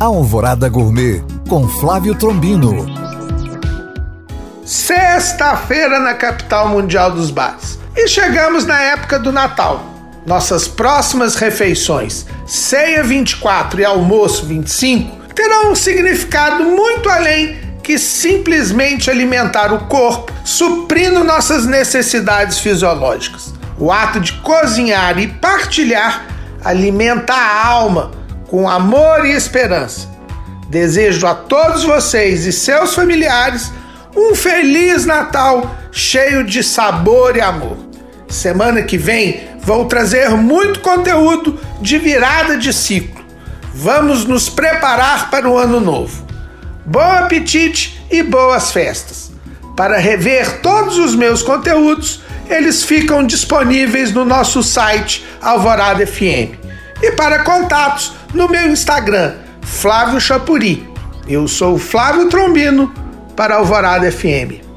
Alvorada Gourmet com Flávio Trombino. Sexta-feira na capital mundial dos bares. E chegamos na época do Natal. Nossas próximas refeições, ceia 24 e almoço 25, terão um significado muito além que simplesmente alimentar o corpo, suprindo nossas necessidades fisiológicas. O ato de cozinhar e partilhar alimenta a alma com amor e esperança. Desejo a todos vocês e seus familiares um feliz Natal cheio de sabor e amor. Semana que vem vou trazer muito conteúdo de virada de ciclo. Vamos nos preparar para o ano novo. Bom apetite e boas festas! Para rever todos os meus conteúdos, eles ficam disponíveis no nosso site Alvorada FM. E para contatos, no meu Instagram, Flávio Chapuri. Eu sou Flávio Trombino para Alvorada FM.